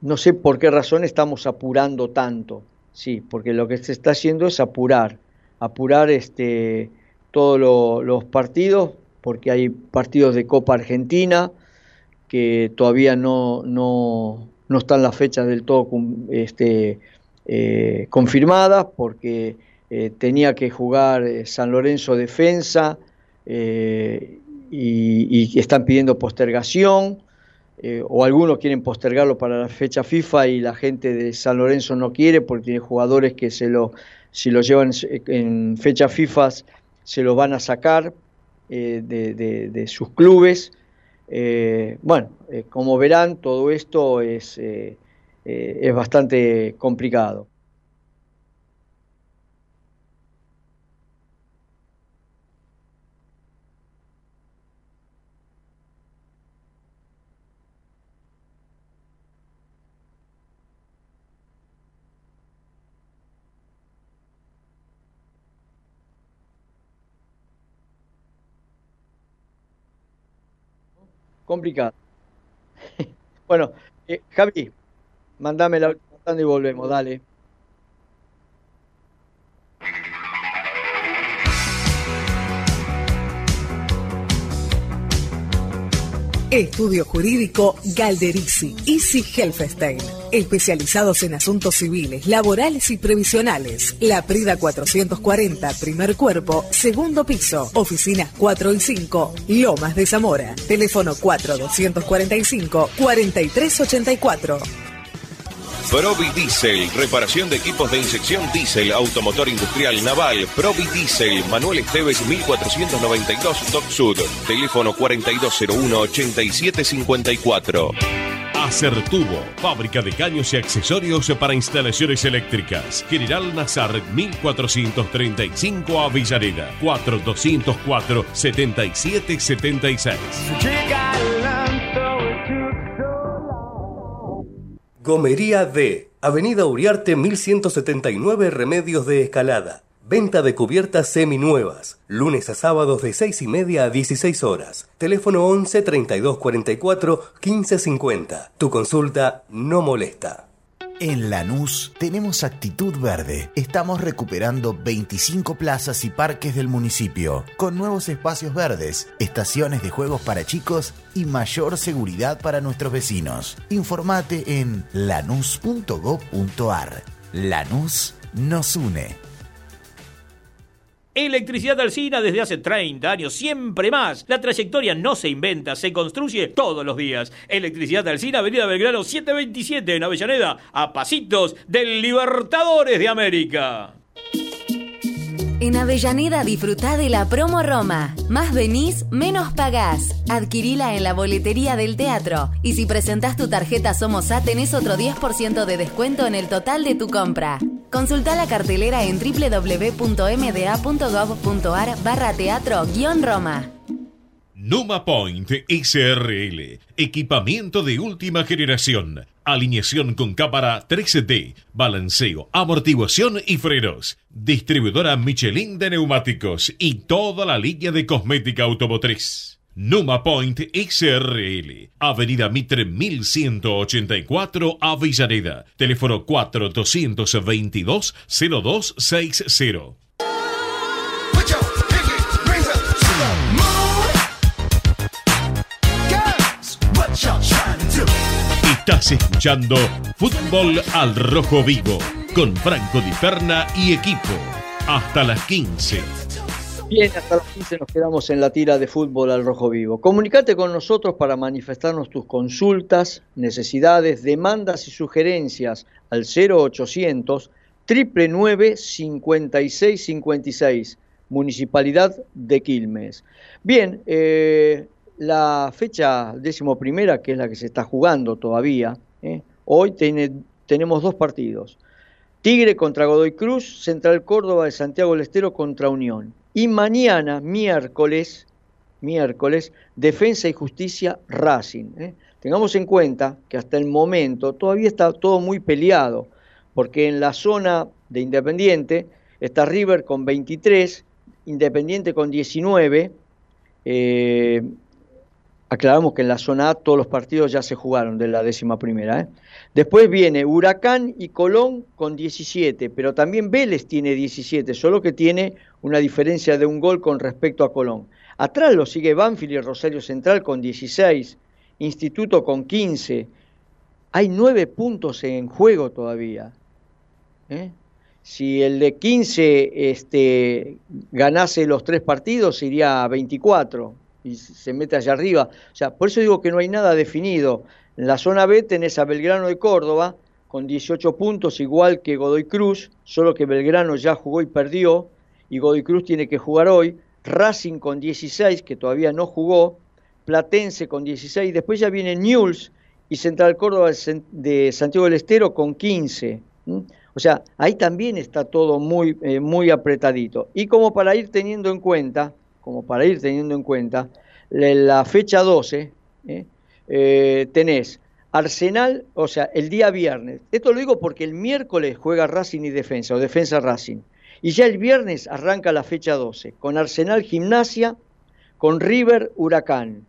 no sé por qué razón estamos apurando tanto. Sí, porque lo que se está haciendo es apurar, apurar este, todos lo- los partidos, porque hay partidos de Copa Argentina que todavía no, no, no están las fechas del todo este, eh, confirmadas, porque eh, tenía que jugar eh, San Lorenzo defensa y, están pidiendo postergación o algunos quieren postergarlo para la fecha FIFA y la gente de San Lorenzo no quiere porque tiene jugadores que se lo, si lo llevan en, fecha FIFA se lo van a sacar de- de sus clubes. Eh, bueno, eh, como verán, todo esto es, eh, eh, es bastante complicado. Complicado. [LAUGHS] Bueno, eh, Javi, mandame la y volvemos, dale. Estudio Jurídico Galderici, Easy Helfestein. Especializados en asuntos civiles, laborales y previsionales. La Prida 440, primer cuerpo, segundo piso. Oficinas 4 y 5, Lomas de Zamora. Teléfono 4245-4384. Provi Diesel, reparación de equipos de inyección diésel, automotor industrial naval, Provi Diesel, Manuel Esteves 1492 Doc Sud, teléfono 4201-8754. Acertubo, fábrica de caños y accesorios para instalaciones eléctricas. General Nazar 1435 Avellaneda 4204 7776. Gomería D, Avenida Uriarte 1179 Remedios de Escalada. Venta de cubiertas seminuevas, lunes a sábados de 6 y media a 16 horas. Teléfono 11 32 44 15 50. Tu consulta no molesta. En Lanús tenemos actitud verde. Estamos recuperando 25 plazas y parques del municipio, con nuevos espacios verdes, estaciones de juegos para chicos y mayor seguridad para nuestros vecinos. Informate en lanús.gov.ar. Lanús nos une. Electricidad Alcina desde hace 30 años, siempre más. La trayectoria no se inventa, se construye todos los días. Electricidad Alcina, Avenida Belgrano 727 en Avellaneda, a pasitos del Libertadores de América. En Avellaneda disfrutá de la promo Roma. Más venís, menos pagás. Adquirila en la boletería del teatro. Y si presentás tu tarjeta Somos A, tenés otro 10% de descuento en el total de tu compra. Consultá la cartelera en www.mda.gov.ar barra teatro guion Roma. Numa Point SRL. Equipamiento de última generación. Alineación con cámara 3D. Balanceo, amortiguación y frenos. Distribuidora Michelin de neumáticos y toda la línea de cosmética automotriz. Numa Point XRL, Avenida Mitre 1184, Avellaneda. Teléfono 4222 0260. Estás escuchando Fútbol al Rojo Vivo con Franco Di Perna y equipo. Hasta las 15. Bien, hasta las 15 nos quedamos en la tira de fútbol al rojo vivo. Comunicate con nosotros para manifestarnos tus consultas, necesidades, demandas y sugerencias al 0800 999 5656, Municipalidad de Quilmes. Bien, eh, la fecha décimo primera, que es la que se está jugando todavía, ¿eh? hoy tiene- tenemos dos partidos. Tigre contra Godoy Cruz, Central Córdoba de Santiago del Estero contra Unión. Y mañana, miércoles, miércoles, Defensa y Justicia Racing. ¿eh? Tengamos en cuenta que hasta el momento todavía está todo muy peleado, porque en la zona de Independiente está River con 23, Independiente con 19, eh, Aclaramos que en la zona A todos los partidos ya se jugaron de la décima primera. ¿eh? Después viene Huracán y Colón con 17, pero también Vélez tiene 17, solo que tiene una diferencia de un gol con respecto a Colón. Atrás lo sigue Banfield y Rosario Central con 16, Instituto con 15. Hay nueve puntos en juego todavía. ¿eh? Si el de 15 este, ganase los tres partidos, iría a 24 y se mete allá arriba. O sea, por eso digo que no hay nada definido. En la zona B tenés a Belgrano de Córdoba con 18 puntos, igual que Godoy Cruz, solo que Belgrano ya jugó y perdió, y Godoy Cruz tiene que jugar hoy. Racing con 16, que todavía no jugó. Platense con 16. Después ya viene Newell's y Central Córdoba de San- de Santiago del Estero con 15. ¿m? O sea, ahí también está todo muy, eh, muy apretadito. Y como para ir teniendo en cuenta, como para ir teniendo en cuenta, la fecha 12, ¿eh? Eh, tenés Arsenal, o sea, el día viernes. Esto lo digo porque el miércoles juega Racing y Defensa, o Defensa Racing. Y ya el viernes arranca la fecha 12, con Arsenal Gimnasia, con River Huracán.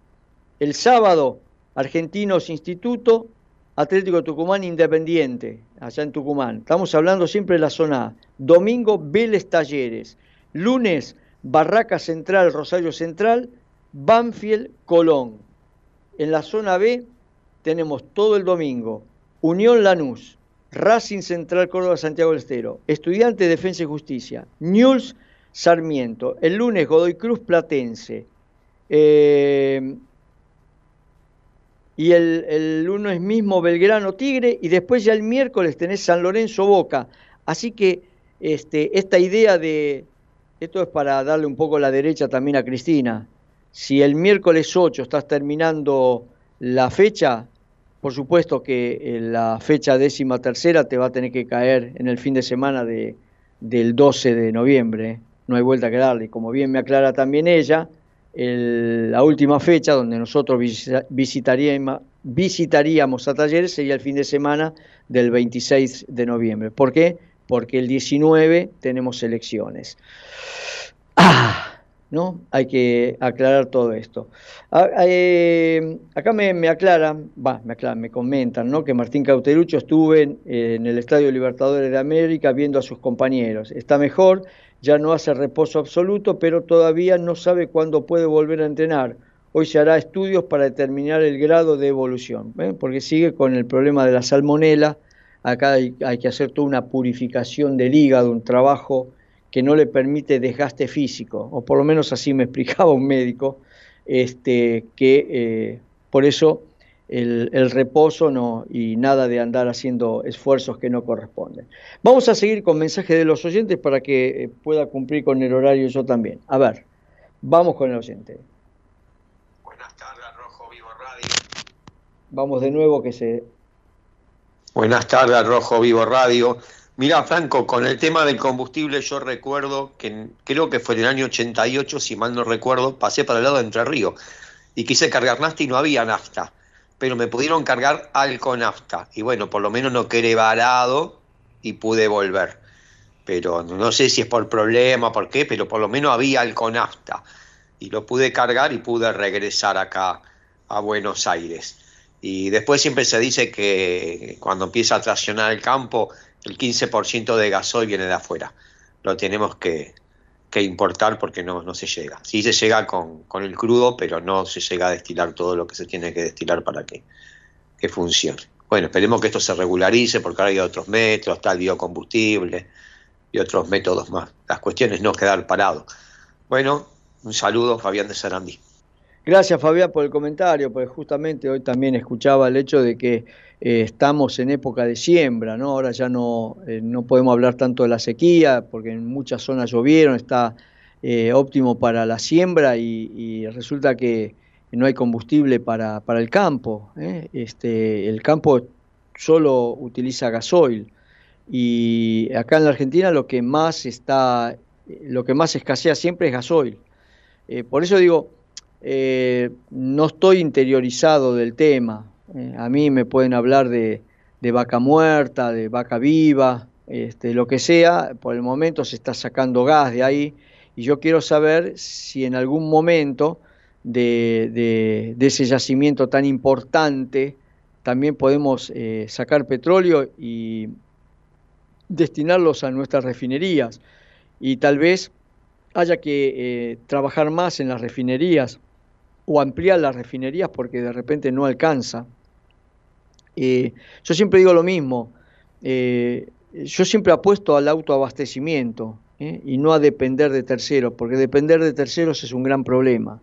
El sábado, Argentinos Instituto, Atlético Tucumán Independiente, allá en Tucumán. Estamos hablando siempre de la zona A. Domingo, Vélez Talleres. Lunes, Barraca Central, Rosario Central, Banfield, Colón. En la zona B tenemos todo el domingo Unión Lanús, Racing Central Córdoba Santiago del Estero, Estudiante Defensa y Justicia, Newell's Sarmiento, el lunes Godoy Cruz Platense, eh, y el, el lunes mismo Belgrano Tigre, y después ya el miércoles tenés San Lorenzo Boca. Así que este, esta idea de, esto es para darle un poco la derecha también a Cristina, si el miércoles 8 estás terminando la fecha, por supuesto que eh, la fecha décima tercera te va a tener que caer en el fin de semana de, del 12 de noviembre, ¿eh? no hay vuelta que darle. Como bien me aclara también ella, el- la última fecha donde nosotros visita- visitaríamos, visitaríamos a Talleres sería el fin de semana del 26 de noviembre. ¿Por qué? Porque el 19 tenemos elecciones. ¿No? Hay que aclarar todo esto. Eh, acá me, me aclaran, va, me aclaran, me comentan, ¿no? Que Martín Cauterucho estuvo en, en el Estadio Libertadores de América viendo a sus compañeros. Está mejor, ya no hace reposo absoluto, pero todavía no sabe cuándo puede volver a entrenar. Hoy se hará estudios para determinar el grado de evolución, ¿eh? porque sigue con el problema de la salmonela. Acá hay, hay que hacer toda una purificación del hígado, un trabajo que no le permite desgaste físico, o por lo menos así me [LAUGHS] explicaba un médico, este, que eh, por eso el, el reposo no, y nada de andar haciendo esfuerzos que no corresponden. Vamos a seguir con mensajes de los oyentes para que eh, pueda cumplir con el horario yo también. A ver, vamos con el oyente. Vamos de nuevo que se... Buenas tardes, Rojo Vivo Radio. Mira, Franco, con el tema del combustible, yo recuerdo que creo que fue en el año 88, si mal no recuerdo, pasé para el lado de Entre Ríos y quise cargar nafta y no había nafta, pero me pudieron cargar alconafta y bueno, por lo menos no quedé varado y pude volver. Pero no sé si es por problema, por qué, pero por lo menos había alconafta y lo pude cargar y pude regresar acá a Buenos Aires. Y después siempre se dice que cuando empieza a traccionar el campo, el 15% de gasoil viene de afuera. Lo tenemos que, que importar porque no, no se llega. Sí se llega con, con el crudo, pero no se llega a destilar todo lo que se tiene que destilar para que, que funcione. Bueno, esperemos que esto se regularice porque ahora hay otros métodos, el biocombustible y otros métodos más. Las cuestiones es no quedar parado. Bueno, un saludo, Fabián de Sarandí. Gracias Fabián por el comentario, porque justamente hoy también escuchaba el hecho de que eh, estamos en época de siembra, ¿no? Ahora ya no, eh, no podemos hablar tanto de la sequía, porque en muchas zonas llovieron, está eh, óptimo para la siembra y, resulta que no hay combustible para, para el campo. Este, el campo solo utiliza gasoil y acá en la Argentina lo que más está, lo que más escasea siempre es gasoil. Por eso digo, no estoy interiorizado del tema. Eh, a mí me pueden hablar de, vaca muerta, de vaca viva, este, lo que sea. Por el momento se está sacando gas de ahí y yo quiero saber si en algún momento de ese yacimiento tan importante también podemos eh, sacar petróleo y destinarlos a nuestras refinerías. Y tal vez haya que eh, trabajar más en las refinerías o ampliar las refinerías porque de repente no alcanza. Eh, yo siempre digo lo mismo, eh, yo siempre apuesto al autoabastecimiento ¿eh? y no a depender de terceros, porque depender de terceros es un gran problema.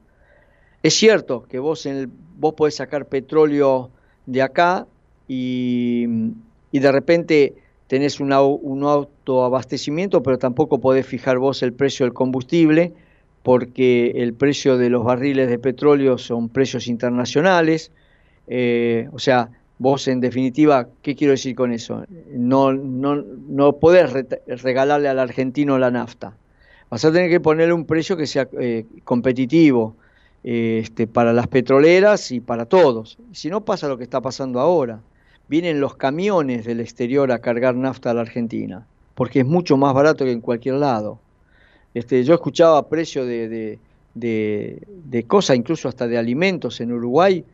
Es cierto que vos, en el- vos podés sacar petróleo de acá y, y de repente tenés un, un autoabastecimiento, pero tampoco podés fijar vos el precio del combustible, porque el precio de los barriles de petróleo son precios internacionales. Eh, o sea, vos en definitiva, ¿qué quiero decir con eso? No, no, no podés re- regalarle al argentino la nafta. Vas a tener que ponerle un precio que sea eh, competitivo eh, este, para las petroleras y para todos. Si no pasa lo que está pasando ahora, vienen los camiones del exterior a cargar nafta a la Argentina, porque es mucho más barato que en cualquier lado. Este, yo escuchaba precio de, de, de, de cosas, incluso hasta de alimentos en Uruguay,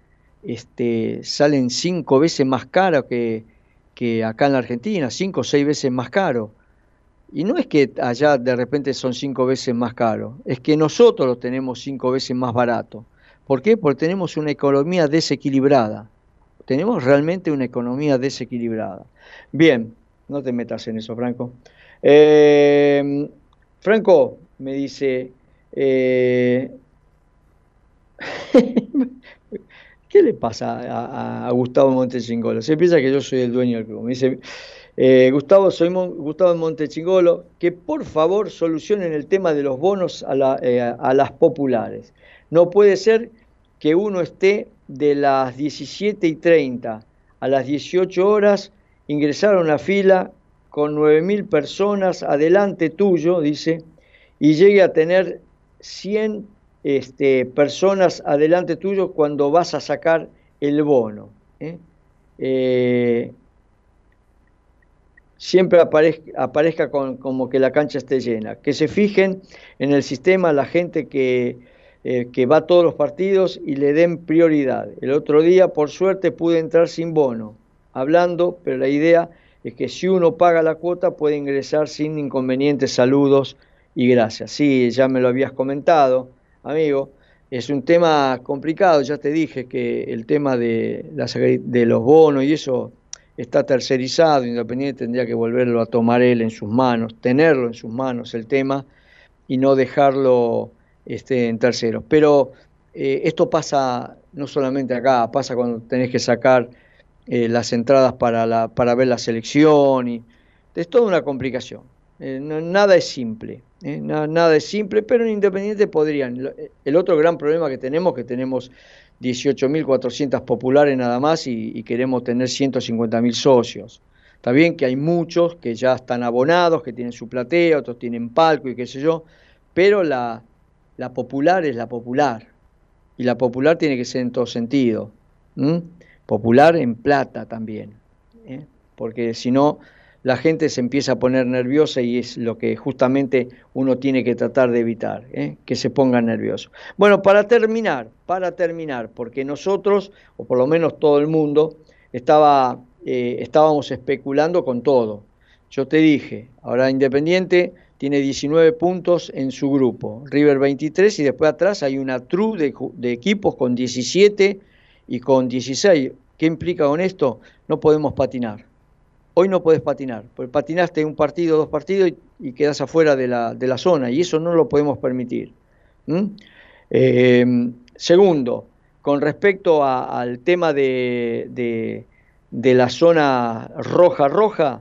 este, salen cinco veces más caro que, que acá en la Argentina, cinco o seis veces más caro. Y no es que allá de repente son cinco veces más caro, es que nosotros lo tenemos cinco veces más barato. ¿Por qué? Porque tenemos una economía desequilibrada. Tenemos realmente una economía desequilibrada. Bien, no te metas en eso, Franco. Eh, Franco me dice, eh, [LAUGHS] ¿qué le pasa a, a- Gustavo Montechingolo? Se piensa que yo soy el dueño del club. Me dice, eh, Gustavo, soy Mon- Gustavo Montechingolo, que por favor solucionen el tema de los bonos a, eh, las populares. No puede ser que uno esté de las 17 y 30 a las 18 horas, ingresar a una fila con 9.000 personas adelante tuyo, dice, y llegue a tener 100 este, personas adelante tuyo cuando vas a sacar el bono. ¿eh? Eh, siempre aparezca, como que la cancha esté llena. Que se fijen en el sistema la gente que, eh, que va a todos los partidos y le den prioridad. El otro día, por suerte, pude entrar sin bono, hablando, pero la idea es que si uno paga la cuota puede ingresar sin inconvenientes. Saludos y gracias. Sí, ya me lo habías comentado, amigo. Es un tema complicado, ya te dije que el tema de, de los bonos y eso está tercerizado, Independiente tendría que volverlo a tomar él en sus manos, tenerlo en sus manos el tema y no dejarlo este, en terceros. Pero eh, esto pasa no solamente acá, pasa cuando tenés que sacar eh, las entradas para, la, para ver la selección y es toda una complicación. Eh, no- nada es simple, ¿eh? Na- nada es simple, pero en Independiente podrían. Lo- El otro gran problema que tenemos, que tenemos 18.400 populares nada más y, queremos tener 150.000 socios. Está bien que hay muchos que ya están abonados, que tienen su platea, otros tienen palco y qué sé yo, pero la, la popular es la popular. Y la popular tiene que ser en todo sentido. Popular en plata también. ¿eh? Porque si no, la gente se empieza a poner nerviosa y es lo que justamente uno tiene que tratar de evitar, ¿eh? que se ponga nervioso. Bueno, para terminar, para terminar, porque nosotros, o por lo menos todo el mundo, estaba, eh, estábamos especulando con todo. Yo te dije, ahora Independiente tiene 19 puntos en su grupo, River 23 y después atrás hay una true de, de equipos con 17 y con 16. ¿Qué implica con esto? No podemos patinar. Hoy no puedes patinar, porque patinaste un partido, dos partidos y, quedas afuera de la, zona y eso no lo podemos permitir. Eh, segundo, con respecto al tema de, de- de la zona roja-roja,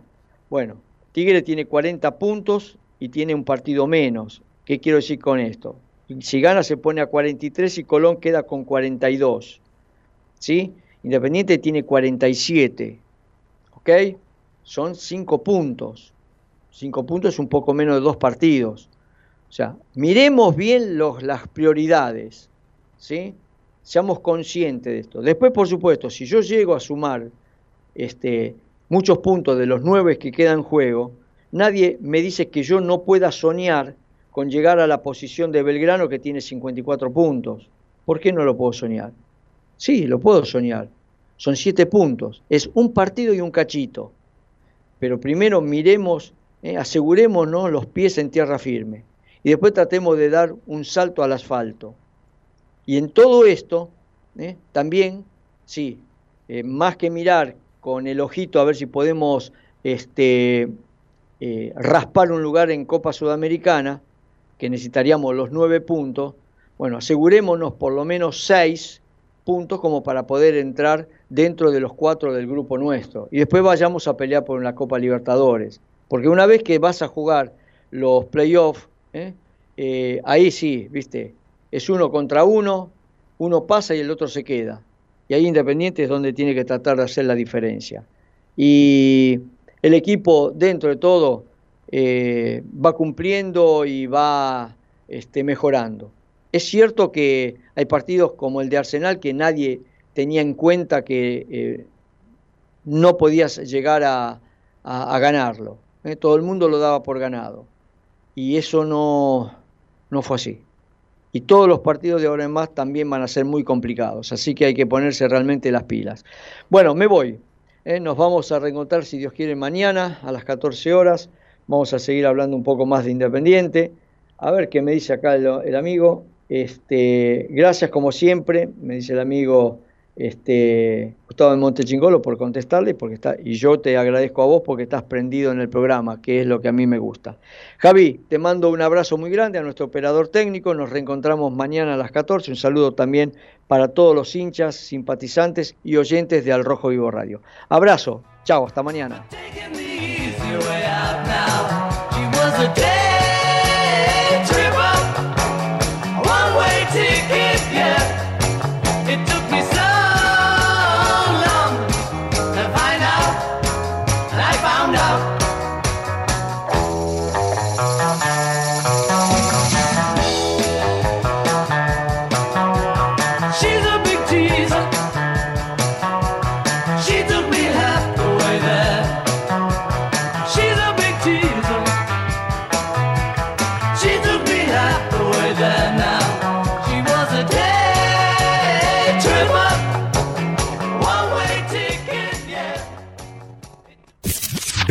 bueno, Tigre tiene 40 puntos y tiene un partido menos. ¿Qué quiero decir con esto? Si gana se pone a 43 y Colón queda con 42. ¿Sí? Independiente tiene 47. ¿Ok? Son 5 puntos. 5 puntos es un poco menos de dos partidos. O sea, miremos bien los, las prioridades. ¿Sí? Seamos conscientes de esto. Después, por supuesto, si yo llego a sumar este, muchos puntos de los nueve que quedan en juego, nadie me dice que yo no pueda soñar con llegar a la posición de Belgrano que tiene 54 puntos. ¿Por qué no lo puedo soñar? Sí, lo puedo soñar. Son siete puntos. Es un partido y un cachito. Pero primero miremos, eh, asegurémonos los pies en tierra firme. Y después tratemos de dar un salto al asfalto. Y en todo esto, eh, también, sí, eh, más que mirar con el ojito a ver si podemos este, eh, raspar un lugar en Copa Sudamericana, que necesitaríamos los nueve puntos, bueno, asegurémonos por lo menos seis puntos como para poder entrar dentro de los cuatro del grupo nuestro. Y después vayamos a pelear por la Copa Libertadores. Porque una vez que vas a jugar los playoffs, ¿eh? Eh, ahí sí, viste, es uno contra uno, uno pasa y el otro se queda. Y ahí Independiente es donde tiene que tratar de hacer la diferencia. Y el equipo, dentro de todo, eh, va cumpliendo y va este, mejorando. Es cierto que hay partidos como el de Arsenal que nadie tenía en cuenta que eh, no podías llegar a, ganarlo. ¿eh? Todo el mundo lo daba por ganado. Y eso no, no fue así. Y todos los partidos de ahora en más también van a ser muy complicados. Así que hay que ponerse realmente las pilas. Bueno, me voy. ¿eh? Nos vamos a reencontrar, si Dios quiere, mañana a las 14 horas. Vamos a seguir hablando un poco más de Independiente. A ver qué me dice acá el amigo. Este, gracias como siempre, me dice el amigo este, Gustavo de Montechingolo por contestarle porque está, y yo te agradezco a vos porque estás prendido en el programa, que es lo que a mí me gusta. Javi, te mando un abrazo muy grande a nuestro operador técnico, nos reencontramos mañana a las 14, un saludo también para todos los hinchas, simpatizantes y oyentes de Al Rojo Vivo Radio. Abrazo, chao, hasta mañana.